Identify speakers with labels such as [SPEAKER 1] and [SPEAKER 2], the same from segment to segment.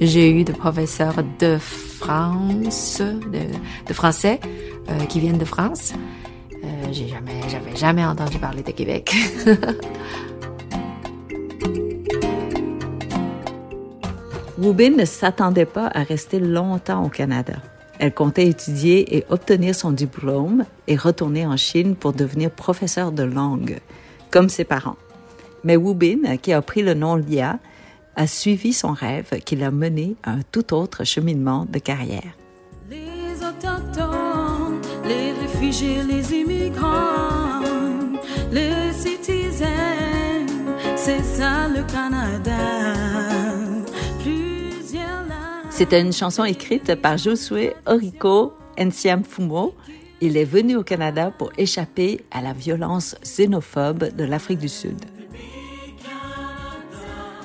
[SPEAKER 1] J'ai eu des professeurs de France, de, français, euh, qui viennent de France. Euh, j'ai jamais, j'avais jamais entendu parler de Québec.
[SPEAKER 2] Wubin ne s'attendait pas à rester longtemps au Canada. Elle comptait étudier et obtenir son diplôme et retourner en Chine pour devenir professeur de langue, comme ses parents. Mais Wubin, qui a pris le nom Lia, a suivi son rêve qui l'a mené à un tout autre cheminement de carrière.
[SPEAKER 3] Les autochtones, les réfugiés, les immigrants, les citizens, c'est ça le Canada.
[SPEAKER 2] C'était une chanson écrite par Josué Oriko Fumo. Il est venu au Canada pour échapper à la violence xénophobe de l'Afrique du Sud.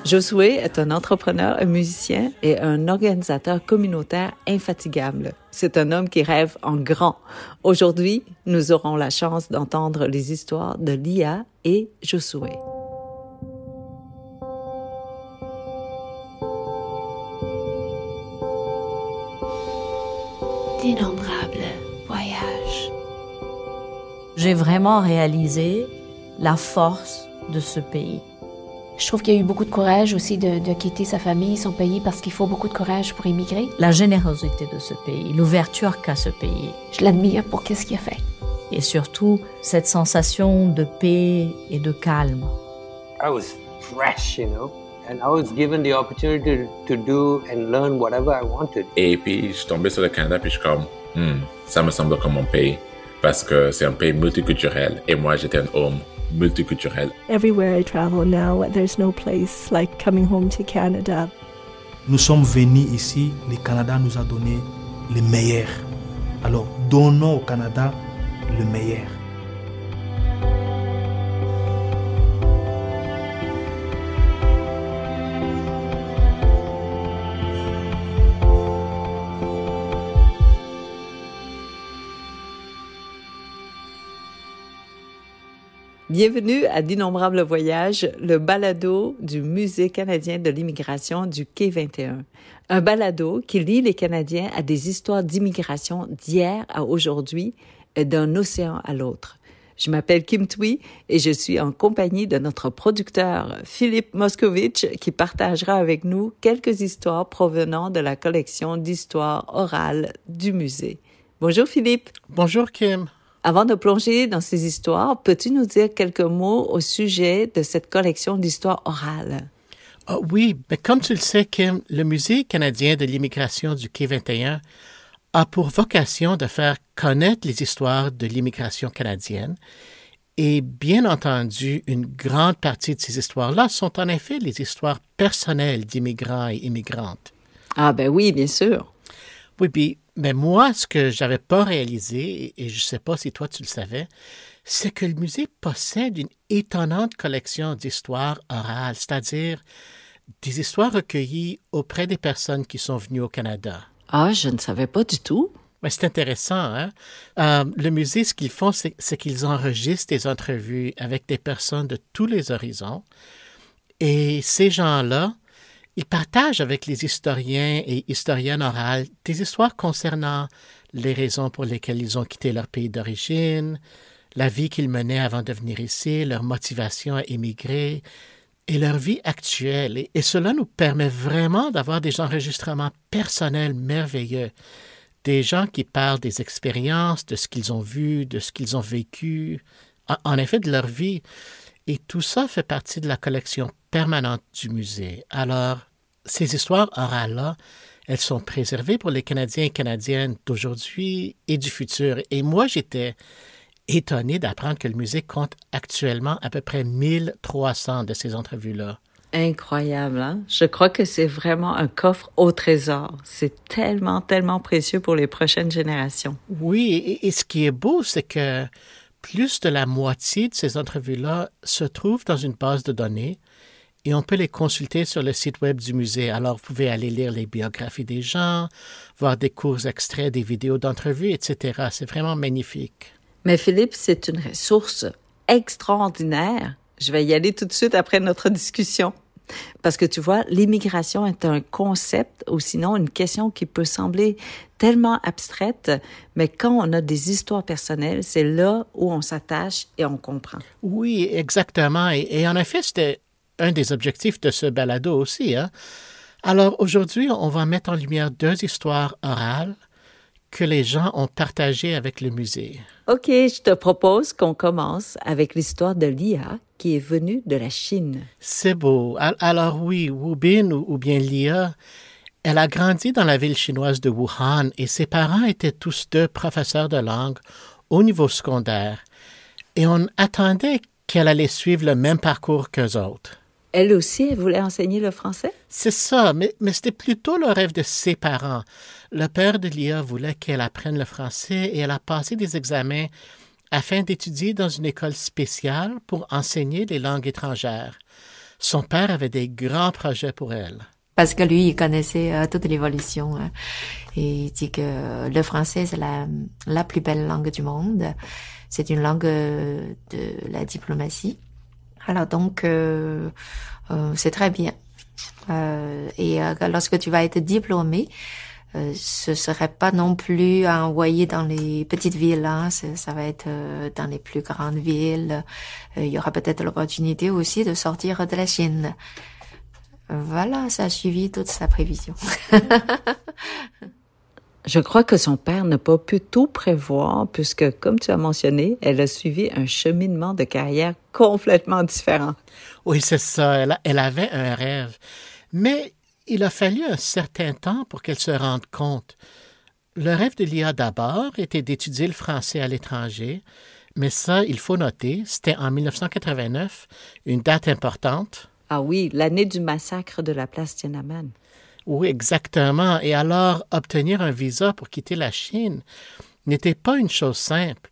[SPEAKER 2] Josué est un entrepreneur, un musicien et un organisateur communautaire infatigable. C'est un homme qui rêve en grand. Aujourd'hui, nous aurons la chance d'entendre les histoires de Lia et Josué.
[SPEAKER 4] D'innombrables voyages.
[SPEAKER 5] J'ai vraiment réalisé la force de ce pays
[SPEAKER 6] je trouve qu'il y a eu beaucoup de courage aussi de, quitter sa famille, son pays, parce qu'il faut beaucoup de courage pour émigrer.
[SPEAKER 5] La générosité de ce pays, l'ouverture qu'a ce pays.
[SPEAKER 6] Je l'admire pour qu'est-ce qu'il a fait.
[SPEAKER 5] Et surtout, cette sensation de paix et de calme.
[SPEAKER 7] I was fresh, you know. And I was given the opportunity to, do and learn whatever I wanted.
[SPEAKER 8] Et puis, je suis tombé sur le Canada, puis je suis comme, hmm, ça me semble comme mon pays. Parce que c'est un pays multiculturel. Et moi, j'étais un homme multiculturel.
[SPEAKER 9] Everywhere I travel now, there's no place like coming home to Canada.
[SPEAKER 10] Nous sommes venus ici, le Canada nous a donné le meilleur. Alors, donnons au Canada le meilleur.
[SPEAKER 2] Bienvenue à D'innombrables voyages, le balado du Musée canadien de l'immigration du Quai 21. Un balado qui lie les Canadiens à des histoires d'immigration d'hier à aujourd'hui et d'un océan à l'autre. Je m'appelle Kim Tui et je suis en compagnie de notre producteur Philippe Moscovitch qui partagera avec nous quelques histoires provenant de la collection d'histoires orales du musée. Bonjour Philippe.
[SPEAKER 11] Bonjour Kim.
[SPEAKER 2] Avant de plonger dans ces histoires, peux-tu nous dire quelques mots au sujet de cette collection d'histoires orales?
[SPEAKER 11] Ah oui, mais comme tu le sais, Kim, le Musée canadien de l'immigration du Quai 21 a pour vocation de faire connaître les histoires de l'immigration canadienne. Et bien entendu, une grande partie de ces histoires-là sont en effet les histoires personnelles d'immigrants et immigrantes.
[SPEAKER 2] Ah ben oui, bien sûr.
[SPEAKER 11] Oui, puis mais moi, ce que j'avais pas réalisé, et je ne sais pas si toi tu le savais, c'est que le musée possède une étonnante collection d'histoires orales, c'est-à-dire des histoires recueillies auprès des personnes qui sont venues au Canada.
[SPEAKER 2] Ah, je ne savais pas du tout.
[SPEAKER 11] Mais c'est intéressant. Hein? Euh, le musée, ce qu'ils font, c'est qu'ils enregistrent des entrevues avec des personnes de tous les horizons. Et ces gens-là il partage avec les historiens et historiennes orales des histoires concernant les raisons pour lesquelles ils ont quitté leur pays d'origine, la vie qu'ils menaient avant de venir ici, leur motivation à émigrer et leur vie actuelle. Et, cela nous permet vraiment d'avoir des enregistrements personnels merveilleux, des gens qui parlent des expériences, de ce qu'ils ont vu, de ce qu'ils ont vécu, en effet de leur vie. Et tout ça fait partie de la collection permanente du musée. Alors, ces histoires orales-là, elles sont préservées pour les Canadiens et Canadiennes d'aujourd'hui et du futur. Et moi, j'étais étonné d'apprendre que le musée compte actuellement à peu près 1300 de ces entrevues-là.
[SPEAKER 2] Incroyable, hein? Je crois que c'est vraiment un coffre au trésor. C'est tellement, tellement précieux pour les prochaines générations.
[SPEAKER 11] Oui, et ce qui est beau, c'est que plus de la moitié de ces entrevues-là se trouvent dans une base de données et on peut les consulter sur le site web du musée. Alors, vous pouvez aller lire les biographies des gens, voir des courts extraits, des vidéos d'entrevues, etc. C'est vraiment magnifique.
[SPEAKER 2] Mais Philippe, c'est une ressource extraordinaire. Je vais y aller tout de suite après notre discussion. Parce que tu vois, l'immigration est un concept ou sinon une question qui peut sembler tellement abstraite, mais quand on a des histoires personnelles, c'est là où on s'attache et on comprend.
[SPEAKER 11] Oui, exactement. Et, et en effet, c'était un des objectifs de ce balado aussi. Hein? Alors aujourd'hui, on va mettre en lumière deux histoires orales que les gens ont partagées avec le musée.
[SPEAKER 2] OK, je te propose qu'on commence avec l'histoire de Lia qui est venue de la Chine.
[SPEAKER 11] C'est beau. Alors oui, Wu Bin ou, bien Lia, elle a grandi dans la ville chinoise de Wuhan et ses parents étaient tous deux professeurs de langue au niveau secondaire. Et on attendait qu'elle allait suivre le même parcours qu'eux autres.
[SPEAKER 2] Elle aussi, elle voulait enseigner le français?
[SPEAKER 11] C'est ça, mais, mais c'était plutôt le rêve de ses parents. Le père de Lia voulait qu'elle apprenne le français et elle a passé des examens afin d'étudier dans une école spéciale pour enseigner les langues étrangères. Son père avait des grands projets pour elle.
[SPEAKER 1] Parce que lui, il connaissait euh, toute l'évolution. Hein. Et il dit que le français, c'est la, la plus belle langue du monde. C'est une langue euh, de la diplomatie. Alors donc, euh, euh, c'est très bien. Et lorsque tu vas être diplômé, euh, ce serait pas non plus à envoyer dans les petites villes, hein. Ça va être euh, dans les plus grandes villes. Euh, il y aura peut-être l'opportunité aussi de sortir de la Chine. Voilà, ça a suivi toute sa prévision.
[SPEAKER 2] Je crois que son père n'a pas pu tout prévoir puisque, comme tu as mentionné, elle a suivi un cheminement de carrière complètement différent.
[SPEAKER 11] Oui, c'est ça. Elle, a- elle avait un rêve. Mais il a fallu un certain temps pour qu'elle se rende compte. Le rêve de Lia d'abord était d'étudier le français à l'étranger, mais ça, il faut noter, c'était en 1989, une date importante.
[SPEAKER 2] Ah oui, l'année du massacre de la place Tiananmen.
[SPEAKER 11] Oui, exactement. Et alors, obtenir un visa pour quitter la Chine n'était pas une chose simple.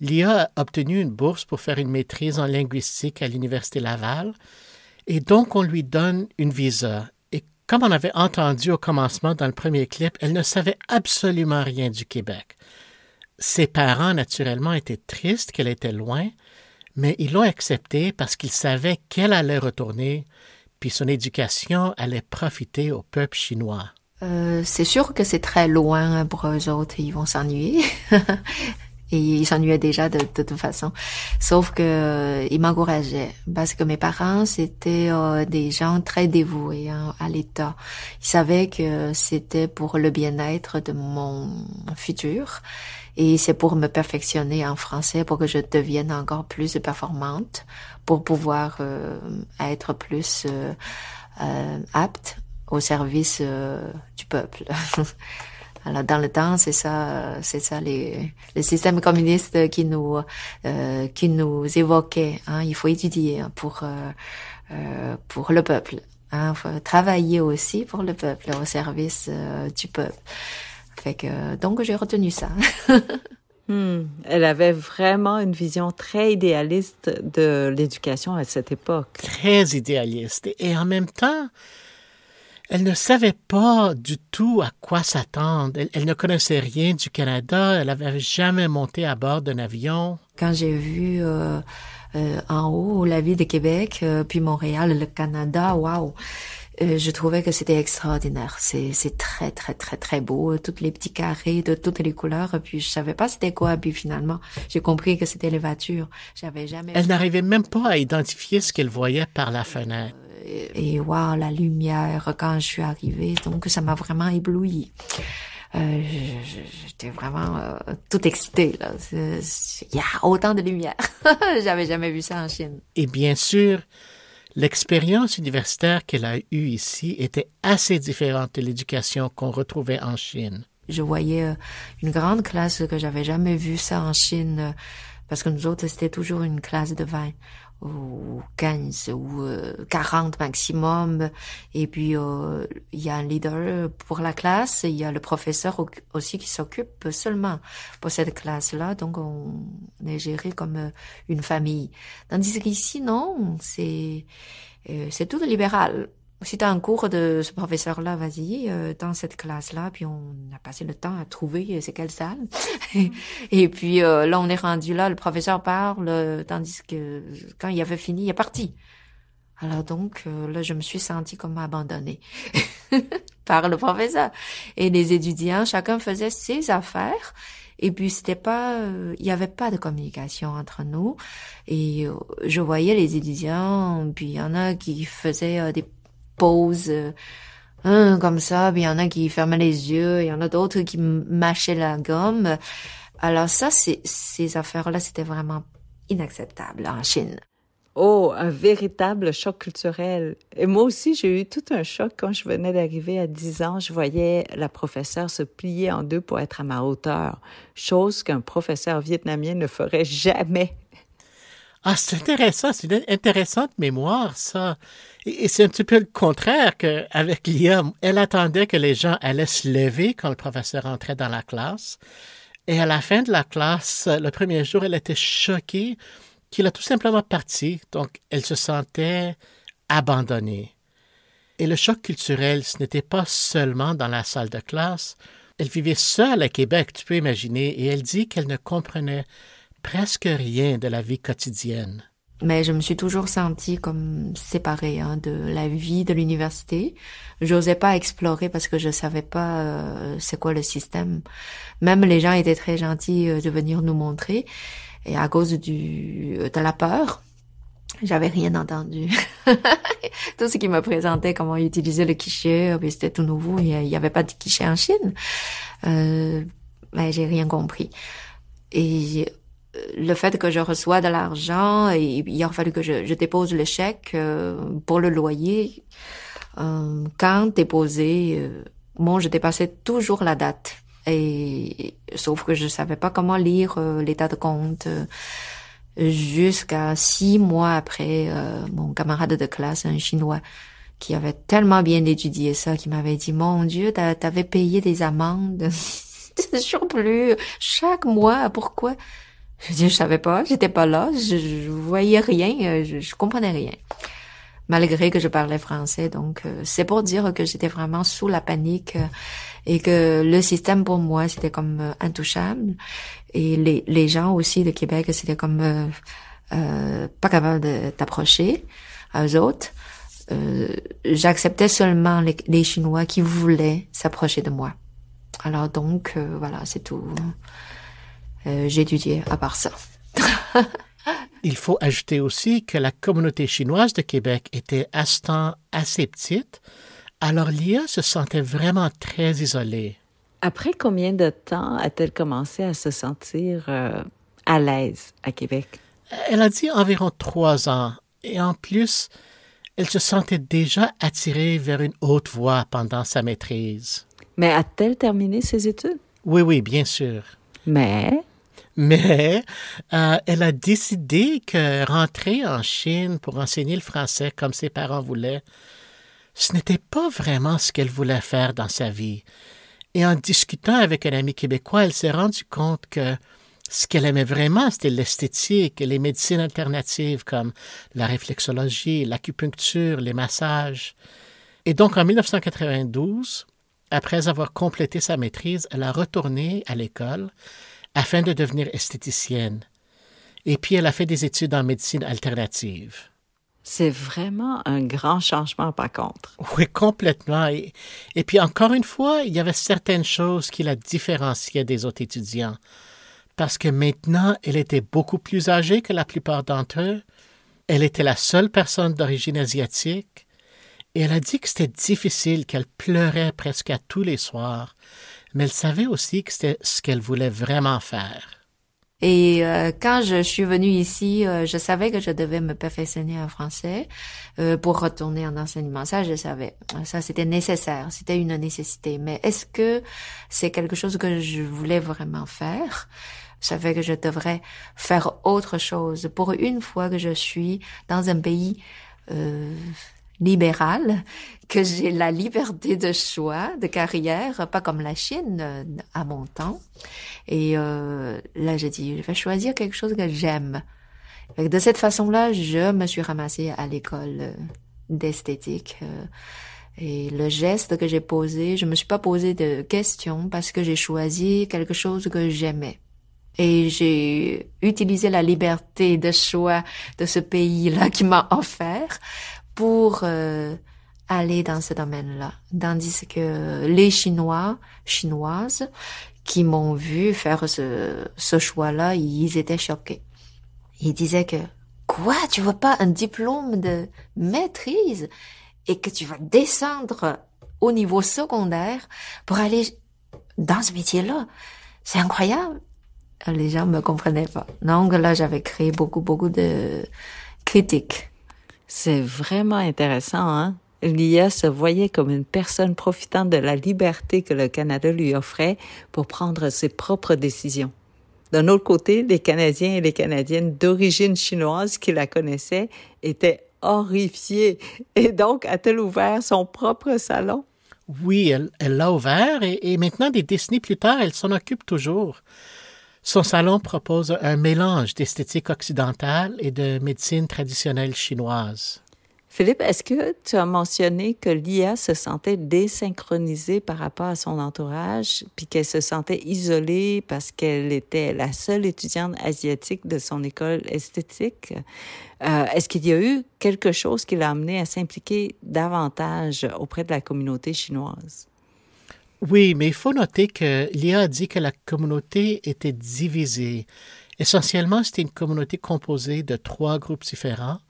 [SPEAKER 11] Lia a obtenu une bourse pour faire une maîtrise en linguistique à l'Université Laval, et donc on lui donne une visa. Comme on avait entendu au commencement dans le premier clip, elle ne savait absolument rien du Québec. Ses parents, naturellement, étaient tristes qu'elle était loin, mais ils l'ont acceptée parce qu'ils savaient qu'elle allait retourner, puis son éducation allait profiter au peuple chinois.
[SPEAKER 1] Euh, c'est sûr que c'est très loin pour eux autres, ils vont s'ennuyer. Et ils s'ennuyaient déjà de, toute façon. Sauf que euh, ils m'encourageaient parce que mes parents c'était euh, des gens très dévoués hein, à l'État. Ils savaient que c'était pour le bien-être de mon futur et c'est pour me perfectionner en français pour que je devienne encore plus performante pour pouvoir euh, être plus euh, apte au service du peuple. Alors dans le temps, c'est ça, c'est ça les le système communiste qui nous euh, qui nous évoquait. Hein, il faut étudier pour euh, euh, pour le peuple. Hein, faut travailler aussi pour le peuple, au service euh, du peuple. Fait que donc j'ai retenu ça.
[SPEAKER 2] Hmm, Elle avait vraiment une vision très idéaliste de l'éducation à cette époque.
[SPEAKER 11] Très idéaliste. Et en même temps, elle ne savait pas du tout à quoi s'attendre. Elle, elle ne connaissait rien du Canada. Elle n'avait jamais monté à bord d'un avion.
[SPEAKER 1] Quand j'ai vu euh, euh, en haut la ville de Québec, euh, puis Montréal, le Canada, waouh, euh, je trouvais que c'était extraordinaire. C'est très très très très beau, tous les petits carrés de toutes les couleurs. Puis je savais pas c'était quoi. Puis finalement, j'ai compris que c'était les voitures. J'avais jamais.
[SPEAKER 11] Elle n'arrivait même pas à identifier ce qu'elle voyait par la fenêtre.
[SPEAKER 1] Et waouh, la lumière quand je suis arrivée, donc ça m'a vraiment ébloui. Euh, J'étais vraiment euh, tout excitée. Là. Il y a autant de lumière. J'avais jamais vu ça en Chine.
[SPEAKER 11] Et bien sûr, l'expérience universitaire qu'elle a eue ici était assez différente de l'éducation qu'on retrouvait en Chine.
[SPEAKER 1] Je voyais euh, une grande classe que j'avais jamais vu ça en Chine, parce que nous autres, c'était toujours une classe de 20 ou 15 ou euh, 40 maximum. Et puis, euh, il y a un leader pour la classe, il y a le professeur au- aussi qui s'occupe seulement pour cette classe-là. Donc, on est géré comme euh, une famille. Tandis qu'ici, non, c'est euh, c'est tout libéral. Si tu as un cours de ce professeur-là, vas-y, euh, dans cette classe-là, puis on a passé le temps à trouver euh, c'est quelle salle. et puis euh, là, on est rendu là, le professeur parle, euh, tandis que quand il avait fini, il est parti. Alors donc, euh, là, je me suis sentie comme abandonnée par le professeur. Et les étudiants, chacun faisait ses affaires. Et puis c'était pas, euh, il y avait pas de communication entre nous. Et euh, je voyais les étudiants, puis il y en a qui faisaient euh, des euh, hein, comme ça, il y en a qui fermaient les yeux, il y en a d'autres qui mâchaient la gomme. Alors ça, ces affaires-là, c'était vraiment inacceptable en Chine.
[SPEAKER 2] Oh, un véritable choc culturel. Et moi aussi, j'ai eu tout un choc quand je venais d'arriver à 10 ans. Je voyais la professeure se plier en deux pour être à ma hauteur, chose qu'un professeur vietnamien ne ferait jamais.
[SPEAKER 11] Ah, c'est intéressant, c'est une intéressante mémoire, ça. Et, c'est un petit peu le contraire qu'avec Lia. Elle attendait que les gens allaient se lever quand le professeur entrait dans la classe. Et à la fin de la classe, le premier jour, elle était choquée qu'il a tout simplement parti. Donc, elle se sentait abandonnée. Et le choc culturel, ce n'était pas seulement dans la salle de classe. Elle vivait seule à Québec, tu peux imaginer, et elle dit qu'elle ne comprenait presque rien de la vie quotidienne.
[SPEAKER 1] Mais je me suis toujours sentie comme séparée hein, de la vie de l'université. J'osais pas explorer parce que je savais pas euh, c'est quoi le système. Même les gens étaient très gentils euh, de venir nous montrer. Et à cause du de la peur, j'avais rien entendu. tout ce qui me présentait comment utiliser le quiché, mais c'était tout nouveau. Il y avait pas de quiché en Chine. Euh, mais j'ai rien compris. Et le fait que je reçois de l'argent il a fallu que je, dépose le chèque euh, pour le loyer. Euh, quand déposé, euh, bon, je dépassais toujours la date. Et sauf que je savais pas comment lire euh, l'état de compte. euh, Jusqu'à six mois après, euh, mon camarade de classe, un Chinois, qui avait tellement bien étudié ça, qui m'avait dit, mon Dieu, t'a- t'avais payé des amendes. surplus chaque mois. Pourquoi? Je dis, je savais pas, j'étais pas là, je, je voyais rien, euh, je, je comprenais rien. Malgré que je parlais français, donc euh, c'est pour dire que j'étais vraiment sous la panique euh, et que le système pour moi c'était comme euh, intouchable et les, les gens aussi de Québec c'était comme euh, pas capable à eux autres. J'acceptais seulement les, les Chinois qui voulaient s'approcher de moi. Alors donc voilà, c'est tout. Euh, étudié à part ça.
[SPEAKER 11] Il faut ajouter aussi que la communauté chinoise de Québec était à ce temps assez petite, alors Lia se sentait vraiment très isolée.
[SPEAKER 2] Après combien de temps a-t-elle commencé à se sentir euh, à l'aise à Québec?
[SPEAKER 11] Elle a dit environ trois ans, et en plus, elle se sentait déjà attirée vers une haute voie pendant sa maîtrise.
[SPEAKER 2] Mais a-t-elle terminé ses études?
[SPEAKER 11] Oui, oui, bien sûr.
[SPEAKER 2] Mais
[SPEAKER 11] Mais euh, elle a décidé que rentrer en Chine pour enseigner le français comme ses parents voulaient, ce n'était pas vraiment ce qu'elle voulait faire dans sa vie. Et en discutant avec un ami québécois, elle s'est rendue compte que ce qu'elle aimait vraiment, c'était l'esthétique et les médecines alternatives comme la réflexologie, l'acupuncture, les massages. Et donc en 1992, après avoir complété sa maîtrise, elle a retourné à l'école afin de devenir esthéticienne. Et puis elle a fait des études en médecine alternative.
[SPEAKER 2] c'est vraiment un grand changement par contre.
[SPEAKER 11] Oui, complètement. Et, et puis encore une fois, il y avait certaines choses qui la différenciaient des autres étudiants. Parce que maintenant, elle était beaucoup plus âgée que la plupart d'entre eux. Elle était la seule personne d'origine asiatique. Et elle a dit que c'était difficile, qu'elle pleurait presque à tous les soirs. Mais elle savait aussi que c'était ce qu'elle voulait vraiment faire.
[SPEAKER 1] Et euh, quand je suis venue ici, euh, je savais que je devais me perfectionner en français euh, pour retourner en enseignement. Ça, je savais. Ça, c'était nécessaire. C'était une nécessité. Mais est-ce que c'est quelque chose que je voulais vraiment faire? Je savais que je devrais faire autre chose. Pour une fois que je suis dans un pays euh, libéral, que j'ai la liberté de choix, de carrière, pas comme la Chine à mon temps. Et euh, là, j'ai dit, je vais choisir quelque chose que j'aime. De cette façon-là, je me suis ramassée à l'école euh, d'esthétique. euh, Et le geste que j'ai posé, je me suis pas posé de questions parce que j'ai choisi quelque chose que j'aimais. Et j'ai utilisé la liberté de choix de ce pays-là qui m'a offert pour euh, aller dans ce domaine-là. Tandis que les Chinois, Chinoises, qui m'ont vu faire ce, ce choix-là, ils étaient choqués. Ils disaient que, quoi, tu veux pas un diplôme de maîtrise et que tu vas descendre au niveau secondaire pour aller dans ce métier-là? C'est incroyable. Les gens me comprenaient pas. Donc là, j'avais créé beaucoup, beaucoup de critiques.
[SPEAKER 2] C'est vraiment intéressant, hein? Lia se voyait comme une personne profitant de la liberté que le Canada lui offrait pour prendre ses propres décisions. D'un autre côté, les Canadiens et les Canadiennes d'origine chinoise qui la connaissaient étaient horrifiés. Et donc, a-t-elle ouvert son propre salon?
[SPEAKER 11] Oui, elle l'a ouvert et, et, maintenant, des décennies plus tard, elle s'en occupe toujours. Son salon propose un mélange d'esthétique occidentale et de médecine traditionnelle chinoise.
[SPEAKER 2] Philippe, est-ce que tu as mentionné que Lia se sentait désynchronisée par rapport à son entourage, puis qu'elle se sentait isolée parce qu'elle était la seule étudiante asiatique de son école esthétique? Euh, est-ce qu'il y a eu quelque chose qui l'a amené à s'impliquer davantage auprès de la communauté chinoise?
[SPEAKER 11] Oui, mais il faut noter que Lia a dit que la communauté était divisée. Essentiellement, c'était une communauté composée de trois groupes différents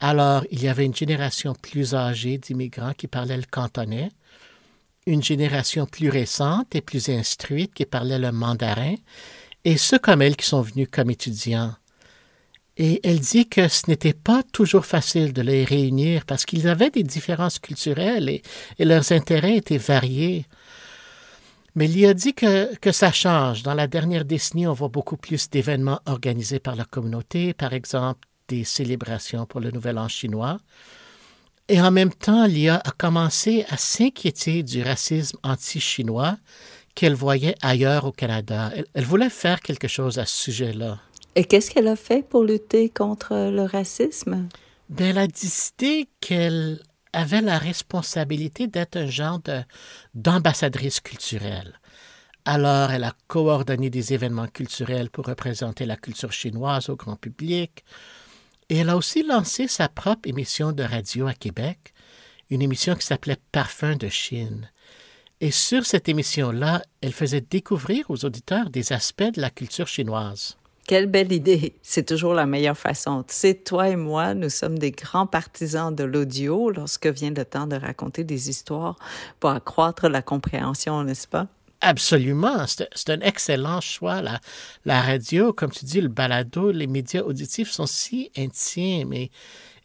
[SPEAKER 11] alors, il y avait une génération plus âgée d'immigrants qui parlaient le cantonais, une génération plus récente et plus instruite qui parlait le mandarin, et ceux comme elle qui sont venus comme étudiants. Et elle dit que ce n'était pas toujours facile de les réunir parce qu'ils avaient des différences culturelles et, leurs intérêts étaient variés. Mais il a dit que, que ça change. Dans la dernière décennie, on voit beaucoup plus d'événements organisés par la communauté, par exemple des célébrations pour le Nouvel An chinois. Et en même temps, Lia a commencé à s'inquiéter du racisme anti-chinois qu'elle voyait ailleurs au Canada. Elle, voulait faire quelque chose à ce sujet-là.
[SPEAKER 2] Et qu'est-ce qu'elle a fait pour lutter contre le racisme?
[SPEAKER 11] Bien, elle a décidé qu'elle avait la responsabilité d'être un genre d'ambassadrice culturelle. Alors, elle a coordonné des événements culturels pour représenter la culture chinoise au grand public. Et elle a aussi lancé sa propre émission de radio à Québec, une émission qui s'appelait Parfum de Chine. Et sur cette émission-là, elle faisait découvrir aux auditeurs des aspects de la culture chinoise.
[SPEAKER 2] Quelle belle idée! C'est toujours la meilleure façon. Tu sais, toi et moi, nous sommes des grands partisans de l'audio lorsque vient le temps de raconter des histoires pour accroître la compréhension, n'est-ce pas?
[SPEAKER 11] Absolument. C'est un excellent choix. La, radio, comme tu dis, le balado, les médias auditifs sont si intimes. Et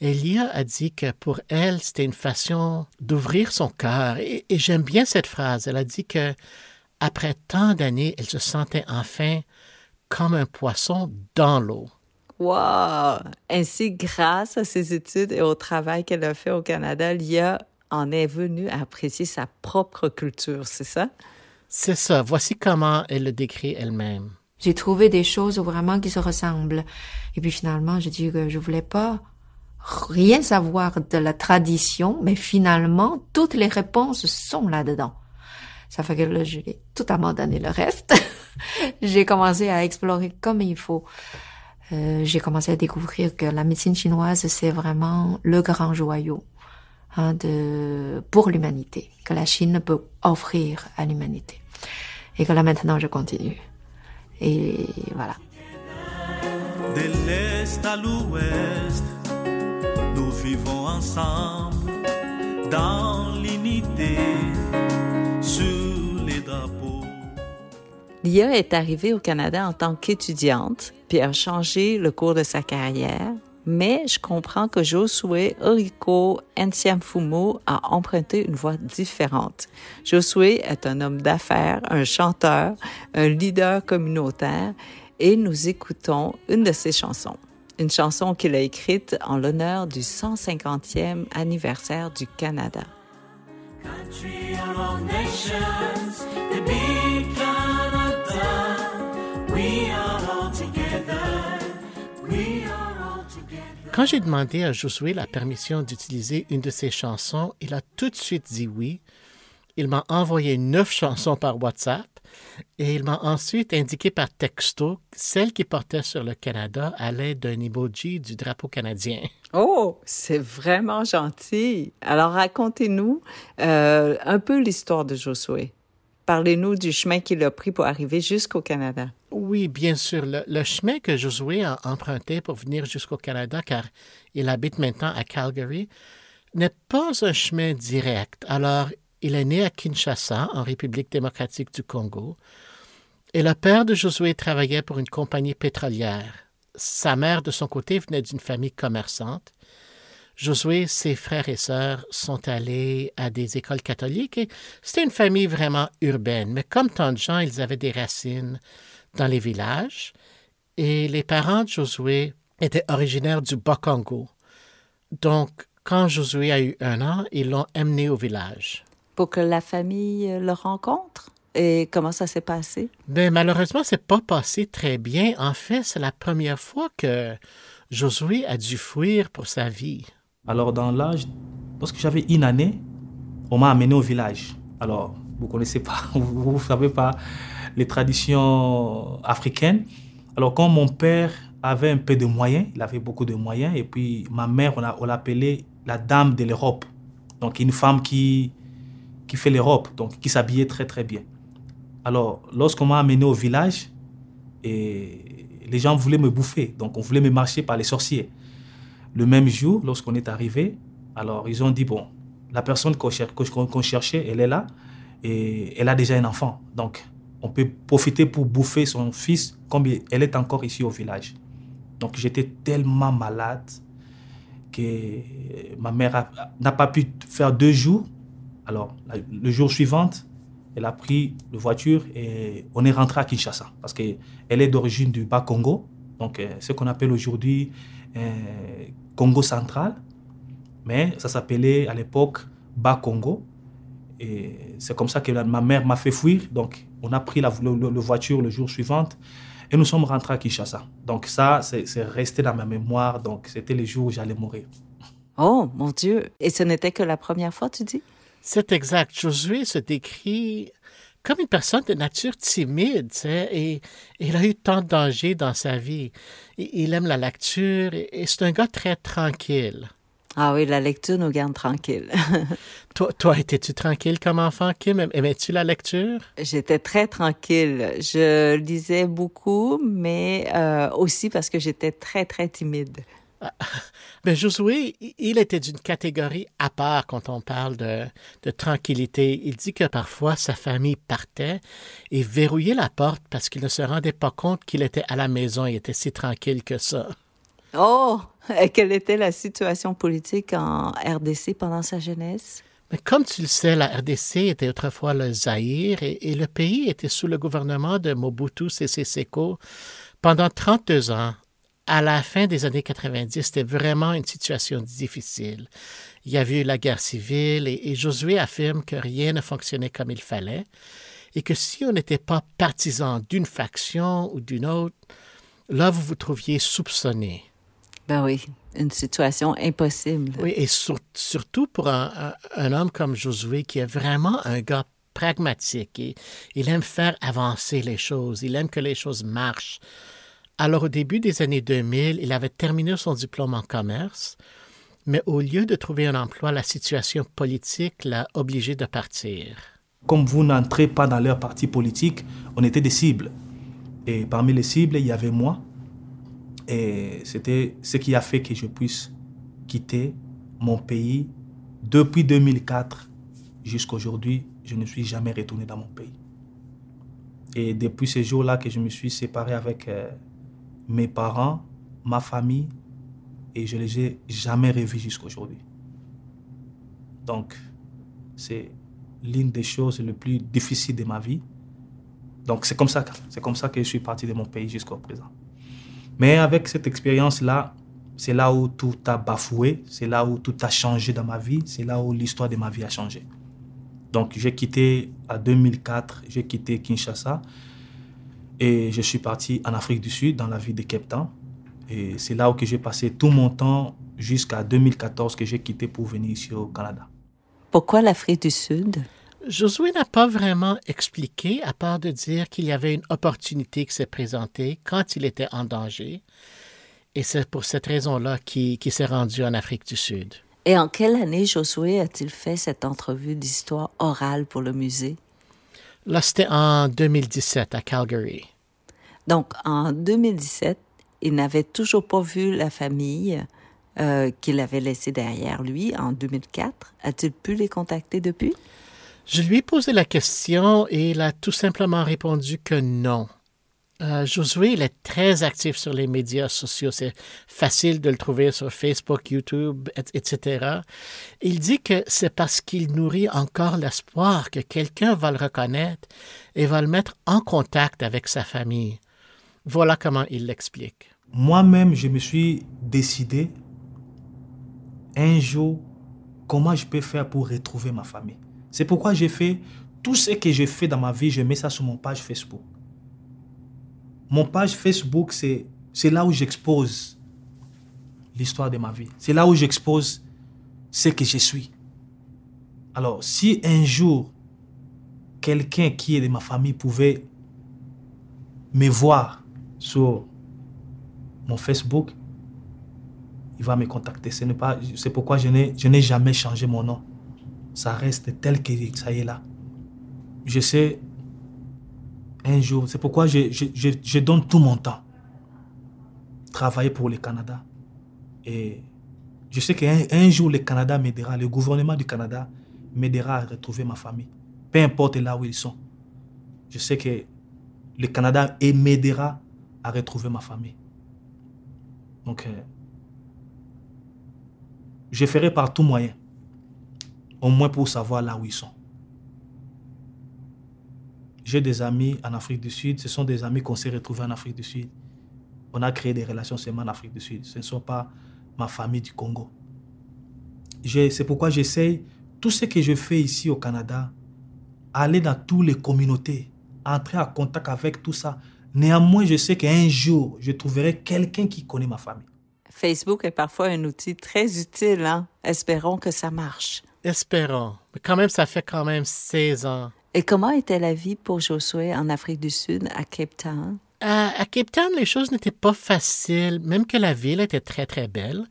[SPEAKER 11] Elia a dit que pour elle, c'était une façon d'ouvrir son cœur. Et, j'aime bien cette phrase. Elle a dit que après tant d'années, elle se sentait enfin comme un poisson dans l'eau.
[SPEAKER 2] Wow! Ainsi, grâce à ses études et au travail qu'elle a fait au Canada, Lia en est venue à apprécier sa propre culture, c'est ça?
[SPEAKER 11] C'est ça. Voici comment elle le décrit elle-même.
[SPEAKER 1] J'ai trouvé des choses vraiment qui se ressemblent. Et puis finalement, j'ai dit que je voulais pas rien savoir de la tradition, mais finalement, toutes les réponses sont là-dedans. Ça fait que là, j'ai tout abandonné le reste. j'ai commencé à explorer comme il faut. Euh, j'ai commencé à découvrir que la médecine chinoise, c'est vraiment le grand joyau hein, de, pour l'humanité, que la Chine peut offrir à l'humanité. Et que là maintenant je continue. Et voilà.
[SPEAKER 3] De l'Est à l'Ouest, nous vivons ensemble dans l'unité drapeaux.
[SPEAKER 2] Lia est arrivée au Canada en tant qu'étudiante, puis a changé le cours de sa carrière mais je comprends que Josué Oriko Fumo a emprunté une voix différente. Josué est un homme d'affaires, un chanteur, un leader communautaire et nous écoutons une de ses chansons. Une chanson qu'il a écrite en l'honneur du 150e anniversaire du Canada.
[SPEAKER 11] Quand j'ai demandé à Josué la permission d'utiliser une de ses chansons, il a tout de suite dit oui. Il m'a envoyé neuf chansons par WhatsApp et il m'a ensuite indiqué par texto celle qui portait sur le Canada à l'aide d'un emoji du drapeau canadien.
[SPEAKER 2] Oh, c'est vraiment gentil. Alors racontez-nous euh, un peu l'histoire de Josué. Parlez-nous du chemin qu'il a pris pour arriver jusqu'au Canada.
[SPEAKER 11] Oui, bien sûr. Le, chemin que Josué a emprunté pour venir jusqu'au Canada, car il habite maintenant à Calgary, n'est pas un chemin direct. Alors, il est né à Kinshasa, en République démocratique du Congo, et le père de Josué travaillait pour une compagnie pétrolière. Sa mère, de son côté, venait d'une famille commerçante. Josué, ses frères et sœurs sont allés à des écoles catholiques et c'était une famille vraiment urbaine. Mais comme tant de gens, ils avaient des racines dans les villages et les parents de Josué étaient originaires du Bas-Congo. Donc, quand Josué a eu un an, ils l'ont amené au village.
[SPEAKER 2] Pour que la famille le rencontre? Et comment ça s'est passé?
[SPEAKER 11] Ben, malheureusement, c'est pas passé très bien. En fait, c'est la première fois que Josué a dû fuir pour sa vie.
[SPEAKER 10] Alors, dans l'âge, lorsque j'avais une année, on m'a amené au village. Alors, vous connaissez pas, vous ne savez pas les traditions africaines. Alors, quand mon père avait un peu de moyens, il avait beaucoup de moyens, et puis ma mère, on l'appelait la dame de l'Europe. Donc, une femme qui, qui fait l'Europe, donc qui s'habillait très très bien. Alors, lorsqu'on m'a amené au village, et les gens voulaient me bouffer, donc on voulait me marcher par les sorciers. Le même jour, lorsqu'on est arrivé, alors ils ont dit, bon, la personne qu'on cherchait, elle est là, et elle a déjà un enfant. Donc, on peut profiter pour bouffer son fils comme elle est encore ici au village. Donc, j'étais tellement malade que ma mère n'a pas pu faire deux jours. Alors, le jour suivant, elle a pris la voiture et on est rentré à Kinshasa parce qu'elle est d'origine du Bas-Congo, donc ce qu'on appelle aujourd'hui euh, Congo central, mais ça s'appelait à l'époque Bas-Congo. Et c'est comme ça que ma mère m'a fait fuir. Donc, on a pris la, voiture le jour suivant et nous sommes rentrés à Kinshasa. Donc, ça, c'est resté dans ma mémoire. Donc, c'était les jours où j'allais mourir.
[SPEAKER 2] Oh, mon Dieu. Et ce n'était que la première fois, tu dis?
[SPEAKER 11] C'est exact. Josué se décrit comme une personne de nature timide, et, il a eu tant de dangers dans sa vie. Il, aime la lecture et, c'est un gars très tranquille.
[SPEAKER 2] Ah oui, la lecture nous garde tranquille.
[SPEAKER 11] toi, toi étais-tu tranquille comme enfant, Kim? Aimais-tu la lecture?
[SPEAKER 2] J'étais très tranquille. Je lisais beaucoup, mais euh, aussi parce que j'étais très, très timide.
[SPEAKER 11] Mais ben, Josué, il était d'une catégorie à part quand on parle de, de, tranquillité. Il dit que parfois sa famille partait et verrouillait la porte parce qu'il ne se rendait pas compte qu'il était à la maison et était si tranquille que ça.
[SPEAKER 2] Oh, et quelle était la situation politique en RDC pendant sa jeunesse?
[SPEAKER 11] Mais comme tu le sais, la RDC était autrefois le Zaïre et, et le pays était sous le gouvernement de Mobutu Sese Seko pendant 32 ans à la fin des années 90, c'était vraiment une situation difficile. Il y avait eu la guerre civile et, Josué affirme que rien ne fonctionnait comme il fallait et que si on n'était pas partisan d'une faction ou d'une autre, là, vous vous trouviez soupçonné.
[SPEAKER 2] Ben oui, une situation impossible.
[SPEAKER 11] Oui, et surtout pour un, un, homme comme Josué qui est vraiment un gars pragmatique et il aime faire avancer les choses, il aime que les choses marchent. Alors au début des années 2000, il avait terminé son diplôme en commerce, mais au lieu de trouver un emploi, la situation politique l'a obligé de partir.
[SPEAKER 10] Comme vous n'entrez pas dans leur parti politique, on était des cibles. Et parmi les cibles, il y avait moi. Et c'était ce qui a fait que je puisse quitter mon pays. Depuis 2004 jusqu'à aujourd'hui, je ne suis jamais retourné dans mon pays. Et depuis ce jour-là que je me suis séparé avec euh, mes parents, ma famille, et je les ai jamais revus jusqu'à aujourd'hui. Donc, c'est l'une des choses les plus difficiles de ma vie. Donc, c'est comme ça, c'est comme ça que je suis parti de mon pays jusqu'au présent. Mais avec cette expérience-là, c'est là où tout a bafoué, c'est là où tout a changé dans ma vie, c'est là où l'histoire de ma vie a changé. Donc, j'ai quitté en 2004, j'ai quitté Kinshasa. Et je suis parti en Afrique du Sud, dans la ville de Cape Town. Et c'est là où j'ai passé tout mon temps jusqu'à 2014 que j'ai quitté pour venir ici au Canada.
[SPEAKER 2] Pourquoi l'Afrique du Sud?
[SPEAKER 11] Josué n'a pas vraiment expliqué, à part de dire qu'il y avait une opportunité qui s'est présentée quand il était en danger. Et c'est pour cette raison-là qu'il qu'il s'est rendu en Afrique du Sud.
[SPEAKER 2] Et en quelle année Josué a-t-il fait cette entrevue d'histoire orale pour le musée?
[SPEAKER 11] Là, c'était en 2017 à Calgary.
[SPEAKER 2] Donc, en 2017, il n'avait toujours pas vu la famille euh, qu'il avait laissée derrière lui en 2004. A-t-il pu les contacter depuis?
[SPEAKER 11] Je lui ai posé la question et il a tout simplement répondu que non. Euh, Josué, il est très actif sur les médias sociaux. C'est facile de le trouver sur Facebook, YouTube, et- etc. Il dit que c'est parce qu'il nourrit encore l'espoir que quelqu'un va le reconnaître et va le mettre en contact avec sa famille. Voilà comment il l'explique.
[SPEAKER 10] Moi-même, je me suis décidé un jour comment je peux faire pour retrouver ma famille. C'est pourquoi j'ai fait tout ce que j'ai fait dans ma vie, je mets ça sur mon page Facebook. Mon page Facebook, c'est là où j'expose l'histoire de ma vie. C'est là où j'expose ce que je suis. Alors, si un jour, quelqu'un qui est de ma famille pouvait me voir sur mon Facebook, il va me contacter. C'est pourquoi je n'ai, je n'ai jamais changé mon nom. Ça reste tel que ça y est là. Je sais, un jour, c'est pourquoi je, donne tout mon temps. Travailler pour le Canada. Et je sais qu'un un jour, le Canada m'aidera, le gouvernement du Canada m'aidera à retrouver ma famille. Peu importe là où ils sont. Je sais que le Canada m'aidera à retrouver ma famille. Donc, euh, je ferai par tout moyen, au moins pour savoir là où ils sont. J'ai des amis en Afrique du Sud, ce sont des amis qu'on s'est retrouvés en Afrique du Sud. On a créé des relations seulement en Afrique du Sud. Ce ne sont pas ma famille du Congo. C'est pourquoi j'essaye, tout ce que je fais ici au Canada, aller dans toutes les communautés, entrer en contact avec tout ça. Néanmoins, je sais qu'un jour, je trouverai quelqu'un qui connaît ma famille.
[SPEAKER 2] Facebook est parfois un outil très utile, hein? Espérons que ça marche.
[SPEAKER 11] Espérons. Mais quand même, ça fait quand même 16 ans.
[SPEAKER 2] Et comment était la vie pour Josué en Afrique du Sud, à Cape Town?
[SPEAKER 11] À, à Cape Town, les choses n'étaient pas faciles, même que la ville était très, très belle.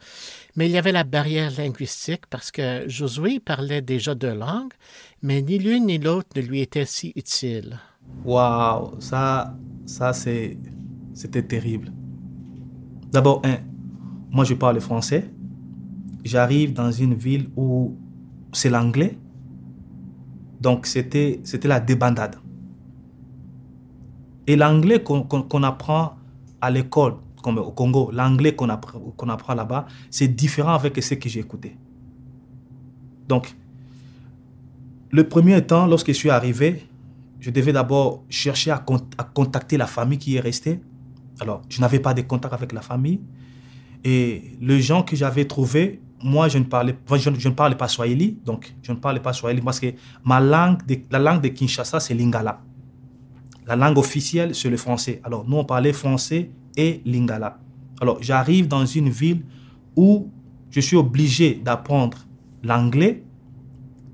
[SPEAKER 11] Mais il y avait la barrière linguistique parce que Josué parlait déjà deux langues, mais ni l'une ni l'autre ne lui était si utile.
[SPEAKER 10] Waouh, ça, ça c'est, c'était terrible. D'abord, un, moi je parle français. J'arrive dans une ville où c'est l'anglais. Donc c'était, la débandade. Et l'anglais qu'on, qu'on apprend à l'école, comme au Congo, l'anglais qu'on apprend, qu'on apprend là-bas, c'est différent avec ce que j'ai écouté. Donc, le premier temps, lorsque je suis arrivé, je devais d'abord chercher à, à contacter la famille qui est restée. Alors, je n'avais pas de contact avec la famille. Et les gens que j'avais trouvés, moi, je ne parlais, parlais pas Swahili. Donc, je ne parlais pas Swahili parce que ma langue, de- la langue de Kinshasa, c'est Lingala. La langue officielle, c'est le français. Alors, nous, on parlait français et Lingala. Alors, j'arrive dans une ville où je suis obligé d'apprendre l'anglais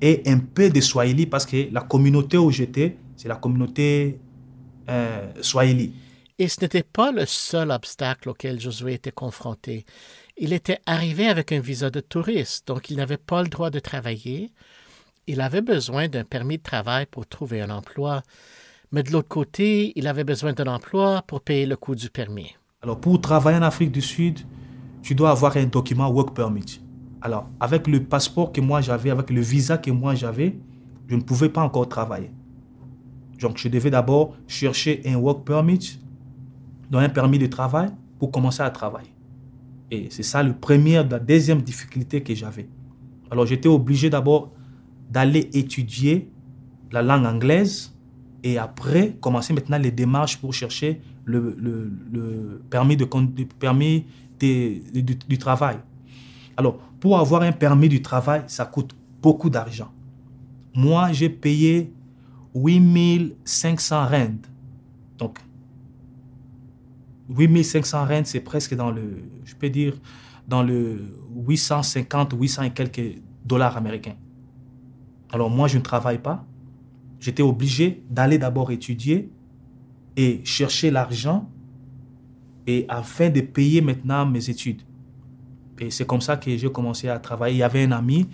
[SPEAKER 10] et un peu de Swahili parce que la communauté où j'étais, c'est la communauté euh, Swahili.
[SPEAKER 11] Et ce n'était pas le seul obstacle auquel Josué était confronté. Il était arrivé avec un visa de touriste, donc il n'avait pas le droit de travailler. Il avait besoin d'un permis de travail pour trouver un emploi. Mais de l'autre côté, il avait besoin d'un emploi pour payer le coût du permis.
[SPEAKER 10] Alors, pour travailler en Afrique du Sud, tu dois avoir un document work permit. Alors, avec le passeport que moi j'avais, avec le visa que moi j'avais, je ne pouvais pas encore travailler. Donc, je devais d'abord chercher un work permit, donc un permis de travail, pour commencer à travailler. Et c'est ça le premier, la deuxième difficulté que j'avais. Alors, j'étais obligé d'abord d'aller étudier la langue anglaise et après commencer maintenant les démarches pour chercher le, permis, de, permis de- du, travail. Alors, pour avoir un permis du travail, ça coûte beaucoup d'argent. Moi, j'ai payé 8500 rand. Donc, 8500 rand, c'est presque dans le, je peux dire, dans le 850, 800 et quelques dollars américains. Alors, moi, je ne travaille pas. j'étais obligé d'aller d'abord étudier et chercher l'argent et afin de payer maintenant mes études. Et c'est comme ça que j'ai commencé à travailler. Il y avait un ami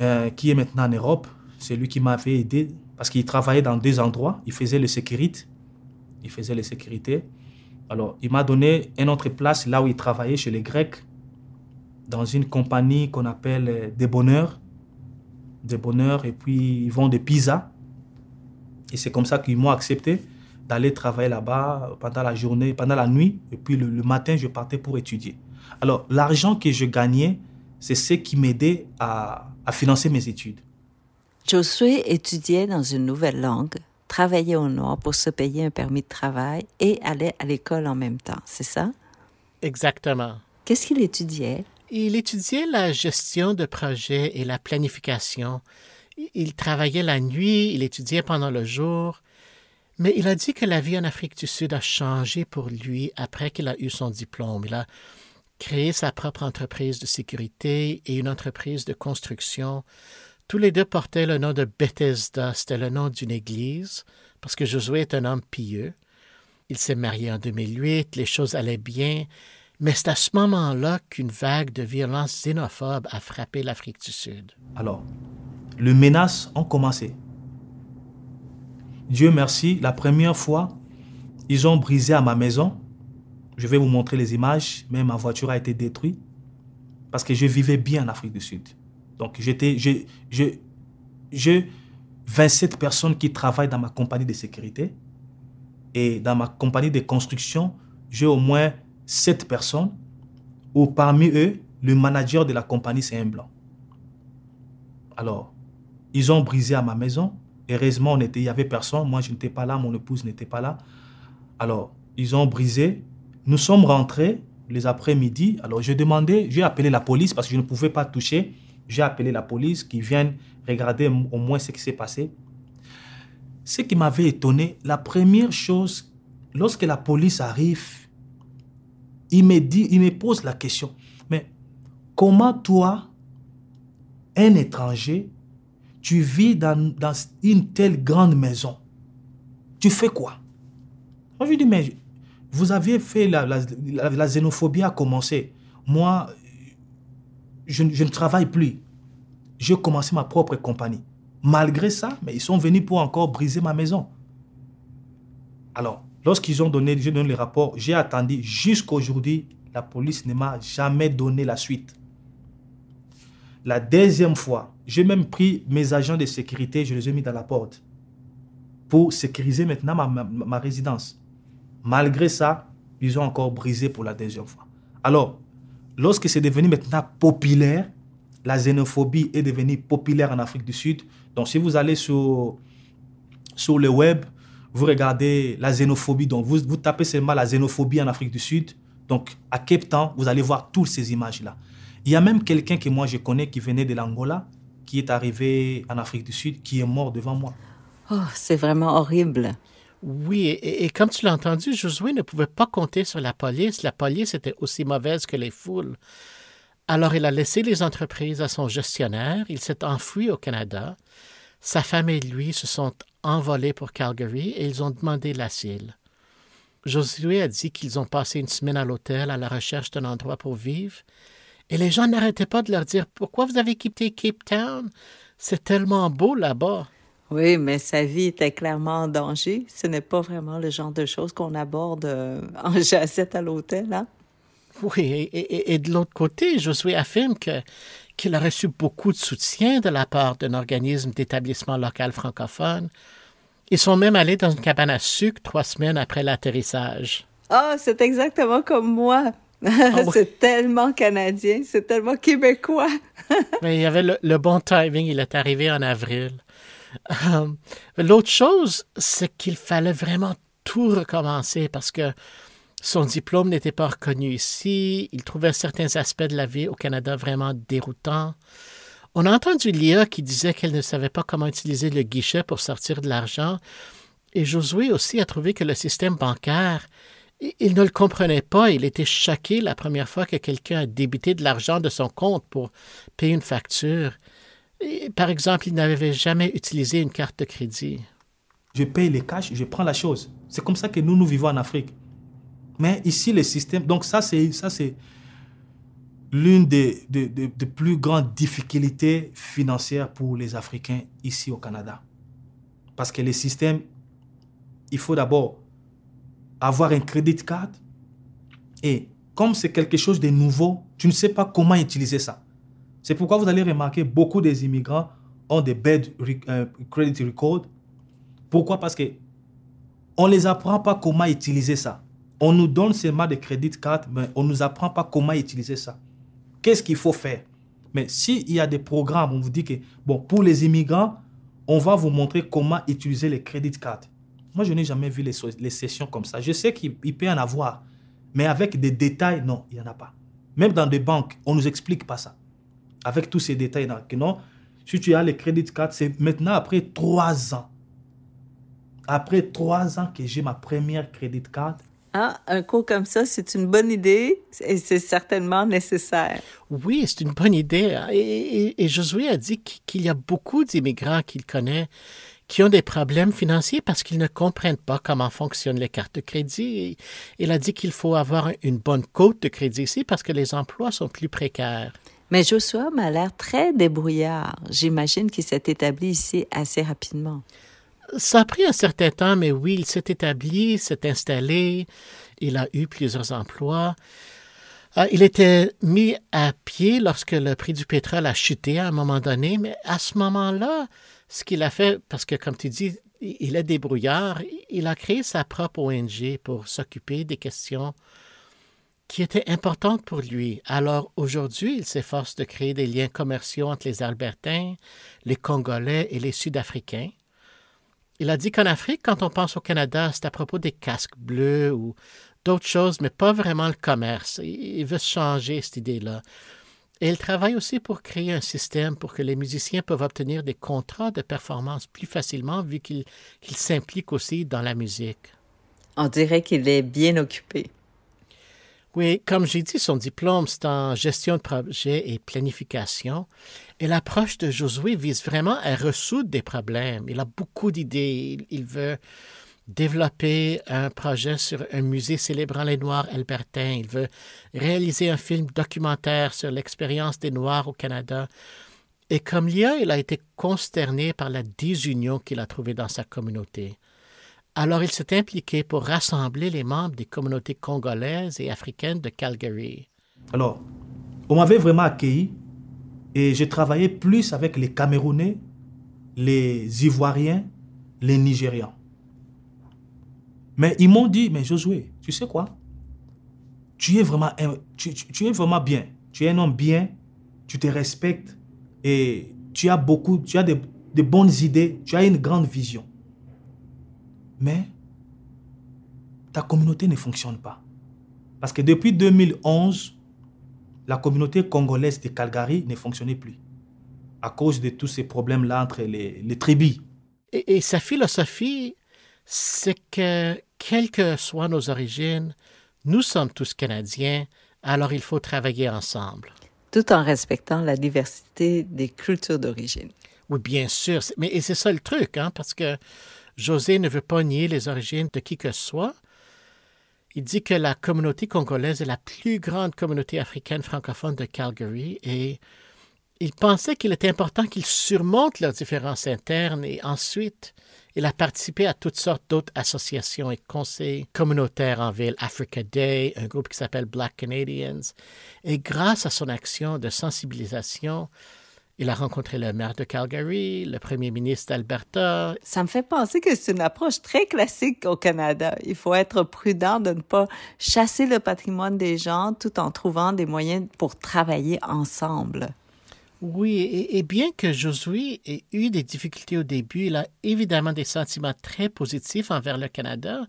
[SPEAKER 10] euh, qui est maintenant en Europe. C'est lui qui m'avait aidé parce qu'il travaillait dans deux endroits. Il faisait le sécurité. Il faisait les sécurités. Alors, il m'a donné une autre place là où il travaillait chez les Grecs, dans une compagnie qu'on appelle euh, Des Bonheurs. Des Bonheurs, et puis ils vendent des pizzas. Et c'est comme ça qu'ils m'ont accepté d'aller travailler là-bas pendant la journée, pendant la nuit, et puis le, matin, je partais pour étudier. Alors, l'argent que je gagnais, c'est ce qui m'aidait à, à financer mes études.
[SPEAKER 2] Josué étudiait dans une nouvelle langue, travaillait au Nord pour se payer un permis de travail et allait à l'école en même temps, c'est ça?
[SPEAKER 11] Exactement.
[SPEAKER 2] Qu'est-ce qu'il étudiait?
[SPEAKER 11] Il étudiait la gestion de projets et la planification. Il travaillait la nuit, il étudiait pendant le jour. Mais il a dit que la vie en Afrique du Sud a changé pour lui après qu'il a eu son diplôme. Il a créé sa propre entreprise de sécurité et une entreprise de construction. Tous les deux portaient le nom de Bethesda, c'était le nom d'une église, parce que Josué est un homme pieux. Il s'est marié en 2008, les choses allaient bien, mais c'est à ce moment-là qu'une vague de violence xénophobe a frappé l'Afrique du Sud.
[SPEAKER 10] Alors, les menaces ont commencé. Dieu merci, la première fois, ils ont brisé à ma maison. Je vais vous montrer les images, mais ma voiture a été détruite parce que je vivais bien en Afrique du Sud. Donc, j'étais, j'ai, j'ai, j'ai 27 personnes qui travaillent dans ma compagnie de sécurité. Et dans ma compagnie de construction, j'ai au moins 7 personnes où parmi eux, le manager de la compagnie, c'est un blanc. Alors, ils ont brisé à ma maison. Heureusement, on était, il n'y avait personne. Moi, je n'étais pas là, mon épouse n'était pas là. Alors, ils ont brisé. Nous sommes rentrés les après-midi. Alors, je demandais, j'ai appelé la police parce que je ne pouvais pas toucher. J'ai appelé la police qui vienne regarder au moins ce qui s'est passé. Ce qui m'avait étonné, la première chose, lorsque la police arrive, il me dit, il me pose la question, mais comment toi, un étranger, tu vis dans, une telle grande maison? Tu fais quoi? Moi, je lui dis, mais vous aviez fait la, la, la, la xénophobie a commencé. Moi, je, ne travaille plus. J'ai commencé ma propre compagnie. Malgré ça, mais ils sont venus pour encore briser ma maison. Alors, lorsqu'ils ont donné, j'ai donné le rapport, j'ai attendu jusqu'à aujourd'hui. La police ne m'a jamais donné la suite. La deuxième fois, j'ai même pris mes agents de sécurité, je les ai mis dans la porte pour sécuriser maintenant ma, ma, ma résidence. Malgré ça, ils ont encore brisé pour la deuxième fois. Alors, lorsque c'est devenu maintenant populaire, la xénophobie est devenue populaire en Afrique du Sud. Donc, si vous allez sur, sur le web, vous regardez la xénophobie, donc vous, tapez seulement la xénophobie en Afrique du Sud. Donc, à Cape Town, vous allez voir toutes ces images-là. Il y a même quelqu'un que moi je connais qui venait de l'Angola, qui est arrivé en Afrique du Sud, qui est mort devant moi.
[SPEAKER 2] Oh, c'est vraiment horrible.
[SPEAKER 11] Oui, et, comme tu l'as entendu, Josué ne pouvait pas compter sur la police. La police était aussi mauvaise que les foules. Alors il a laissé les entreprises à son gestionnaire, il s'est enfui au Canada. Sa femme et lui se sont envolés pour Calgary et ils ont demandé l'asile. Josué a dit qu'ils ont passé une semaine à l'hôtel à la recherche d'un endroit pour vivre, et les gens n'arrêtaient pas de leur dire Pourquoi vous avez quitté Cape Town? C'est tellement beau là-bas.
[SPEAKER 2] Oui, mais sa vie était clairement en danger. Ce n'est pas vraiment le genre de choses qu'on aborde euh, en jacette à l'hôtel, hein?
[SPEAKER 11] Oui, et, et, et de l'autre côté, Josué affirme que qu'il a reçu beaucoup de soutien de la part d'un organisme d'établissement local francophone. Ils sont même allés dans une cabane à sucre trois semaines après l'atterrissage.
[SPEAKER 2] Ah, oh, c'est exactement comme moi. Oh, c'est oui. tellement canadien, c'est tellement québécois.
[SPEAKER 11] Mais il y avait le, le, bon timing, il est arrivé en avril. Euh, L'autre chose, c'est qu'il fallait vraiment tout recommencer parce que son diplôme n'était pas reconnu ici. Il trouvait certains aspects de la vie au Canada vraiment déroutants. On a entendu Lia qui disait qu'elle ne savait pas comment utiliser le guichet pour sortir de l'argent. Et Josué aussi a trouvé que le système bancaire, il ne le comprenait pas. Il était choqué la première fois que quelqu'un a débité de l'argent de son compte pour payer une facture. Par exemple, il n'avait jamais utilisé une carte de crédit.
[SPEAKER 10] Je paye les cash, je prends la chose. C'est comme ça que nous, nous vivons en Afrique. Mais ici, le système... Donc ça, c'est ça c'est l'une des, des, plus grandes difficultés financières pour les Africains ici au Canada. Parce que les systèmes, il faut d'abord avoir un crédit card. Et comme c'est quelque chose de nouveau, tu ne sais pas comment utiliser ça. C'est pourquoi vous allez remarquer beaucoup des immigrants ont des bad euh, credit record. Pourquoi? Parce que on les apprend pas comment utiliser ça. On nous donne seulement des crédits card, mais on nous apprend pas comment utiliser ça. Qu'est-ce qu'il faut faire? Mais s'il y a des programmes, on vous dit que, bon, pour les immigrants, on va vous montrer comment utiliser les crédits cartes. Moi, je n'ai jamais vu les, les, sessions comme ça. Je sais qu'il peut y en avoir, mais avec des détails, non, il n'y en a pas. Même dans des banques, on ne nous explique pas ça. Avec tous ces détails, non, si tu as les crédits cartes, c'est maintenant après trois ans. Après trois ans que j'ai ma première crédit carte,
[SPEAKER 2] ah, un cours comme ça, c'est une bonne idée et c'est certainement nécessaire.
[SPEAKER 11] Oui, c'est une bonne idée. Et, Josué a dit qu'il y a beaucoup d'immigrants qu'il connaît qui ont des problèmes financiers parce qu'ils ne comprennent pas comment fonctionnent les cartes de crédit. Il a dit qu'il faut avoir une bonne cote de crédit ici parce que les emplois sont plus précaires.
[SPEAKER 2] Mais Joshua m'a l'air très débrouillard. J'imagine qu'il s'est établi ici assez rapidement.
[SPEAKER 11] Ça a pris un certain temps, mais oui, il s'est établi, s'est installé, il a eu plusieurs emplois. Ah, il était mis à pied lorsque le prix du pétrole a chuté à un moment donné, mais à ce moment-là, ce qu'il a fait, parce que comme tu dis, il est débrouillard, il a créé sa propre ONG pour s'occuper des questions qui étaient importantes pour lui. Alors aujourd'hui, il s'efforce de créer des liens commerciaux entre les Albertains, les Congolais et les Sud-Africains. Il a dit qu'en Afrique, quand on pense au Canada, c'est à propos des casques bleus ou d'autres choses, mais pas vraiment le commerce. Il veut changer cette idée-là. Et il travaille aussi pour créer un système pour que les musiciens peuvent obtenir des contrats de performance plus facilement vu qu'il s'implique aussi dans la musique.
[SPEAKER 2] On dirait qu'il est bien occupé.
[SPEAKER 11] Oui, comme j'ai dit, son diplôme, c'est en gestion de projet et planification. Et l'approche de Josué vise vraiment à ressoudre des problèmes. Il a beaucoup d'idées. Il veut développer un projet sur un musée célébrant les Noirs albertains. Il veut réaliser un film documentaire sur l'expérience des Noirs au Canada. Et comme lien, il a été consterné par la désunion qu'il a trouvée dans sa communauté. Alors il s'est impliqué pour rassembler les membres des communautés congolaises et africaines de Calgary.
[SPEAKER 10] Alors, on m'avait vraiment accueilli et j'ai travaillé plus avec les Camerounais, les Ivoiriens, les Nigérians. Mais ils m'ont dit, mais Josué, tu sais quoi? Tu es, vraiment, tu, tu, es vraiment bien. Tu es un homme bien, tu te respectes et tu as beaucoup, tu as de bonnes idées, tu as une grande vision. Mais ta communauté ne fonctionne pas. Parce que depuis 2011, la communauté congolaise de Calgary ne fonctionnait plus à cause de tous ces problèmes-là entre les, les tribus.
[SPEAKER 11] Et, sa philosophie, c'est que, quelles que soient nos origines, nous sommes tous Canadiens, alors il faut travailler ensemble.
[SPEAKER 2] Tout en respectant la diversité des cultures d'origine.
[SPEAKER 11] Oui, bien sûr. Mais et c'est ça le truc, hein, parce que José ne veut pas nier les origines de qui que ce soit. Il dit que la communauté congolaise est la plus grande communauté africaine francophone de Calgary et il pensait qu'il était important qu'ils surmontent leurs différences internes et ensuite il a participé à toutes sortes d'autres associations et conseils communautaires en ville, Africa Day, un groupe qui s'appelle Black Canadians. Et grâce à son action de sensibilisation, il a rencontré le maire de Calgary, le premier ministre d'Alberta.
[SPEAKER 2] Ça me fait penser que c'est une approche très classique au Canada. Il faut être prudent de ne pas chasser le patrimoine des gens tout en trouvant des moyens pour travailler ensemble.
[SPEAKER 11] Oui, et, bien que Josué ait eu des difficultés au début, il a évidemment des sentiments très positifs envers le Canada.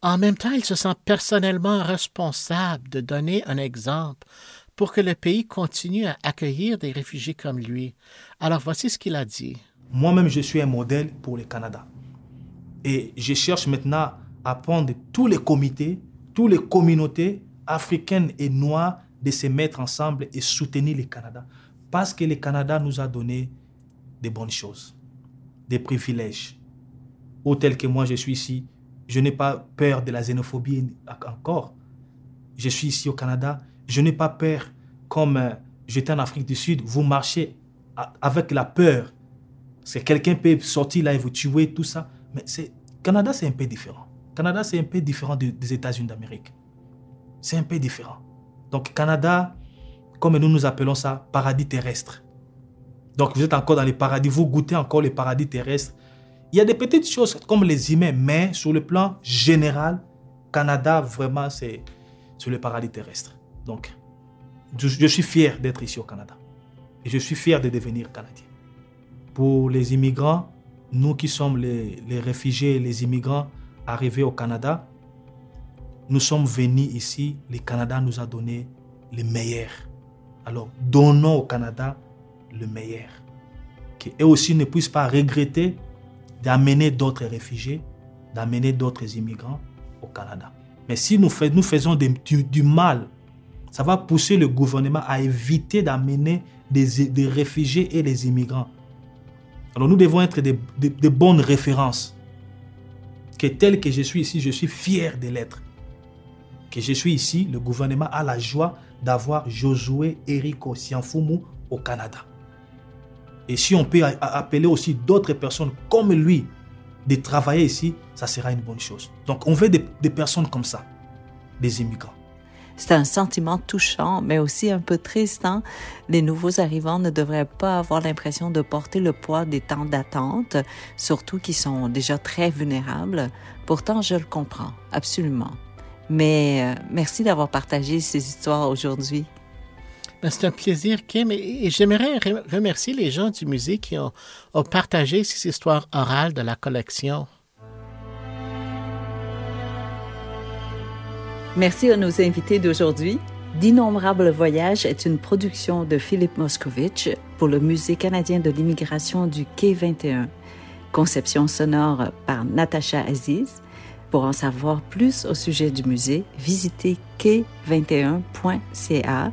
[SPEAKER 11] En même temps, il se sent personnellement responsable de donner un exemple pour que le pays continue à accueillir des réfugiés comme lui. Alors voici ce qu'il a dit.
[SPEAKER 10] Moi-même, je suis un modèle pour le Canada. Et je cherche maintenant à prendre tous les comités, toutes les communautés africaines et noires de se mettre ensemble et soutenir le Canada. Parce que le Canada nous a donné des bonnes choses, des privilèges. Ou tel que moi je suis ici, je n'ai pas peur de la xénophobie encore. Je suis ici au Canada, je n'ai pas peur comme euh, j'étais en Afrique du Sud, vous marchez avec la peur. C'est quelqu'un peut sortir là et vous tuer, tout ça. Mais c'est Canada, c'est un peu différent. Canada, c'est un peu différent des États-Unis d'Amérique. C'est un peu différent. Donc, Canada, comme nous nous appelons ça, paradis terrestre. Donc, vous êtes encore dans les paradis, vous goûtez encore les paradis terrestres. Il y a des petites choses comme les humains, mais sur le plan général, Canada, vraiment, c'est sur le paradis terrestre. Donc, je, suis fier d'être ici au Canada. Et je suis fier de devenir Canadien. Pour les immigrants, nous qui sommes les, les réfugiés, les immigrants arrivés au Canada, nous sommes venus ici, le Canada nous a donné le meilleur. Alors, donnons au Canada le meilleur. Qu'eux aussi ne puissent pas regretter d'amener d'autres réfugiés, d'amener d'autres immigrants au Canada. Mais si nous faisons du, mal, ça va pousser le gouvernement à éviter d'amener des, réfugiés et des immigrants. Alors nous devons être de bonnes références. Que tel que je suis ici, je suis fier de l'être. Que je suis ici, le gouvernement a la joie d'avoir Josué Eriko Sianfumu au Canada. Et si on peut appeler aussi d'autres personnes comme lui de travailler ici, ça sera une bonne chose. Donc on veut des, personnes comme ça, des immigrants.
[SPEAKER 2] C'est un sentiment touchant, mais aussi un peu triste. Hein. Les nouveaux arrivants ne devraient pas avoir l'impression de porter le poids des temps d'attente, surtout qu'ils sont déjà très vulnérables. Pourtant, je le comprends, absolument. Mais euh, merci d'avoir partagé ces histoires aujourd'hui.
[SPEAKER 11] Ben, c'est un plaisir, Kim, et, j'aimerais remercier les gens du musée qui ont, partagé ces histoires orales de la collection.
[SPEAKER 2] Merci à nos invités d'aujourd'hui. D'innombrables voyages est une production de Philippe Moscovitch pour le Musée canadien de l'immigration du Quai 21. Conception sonore par Natacha Aziz. Pour en savoir plus au sujet du musée, visitez quai21.ca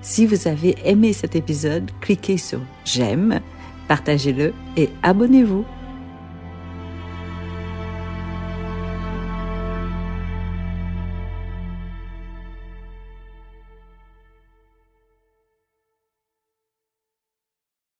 [SPEAKER 2] si vous avez aimé cet épisode, cliquez sur J'aime, partagez-le et abonnez-vous.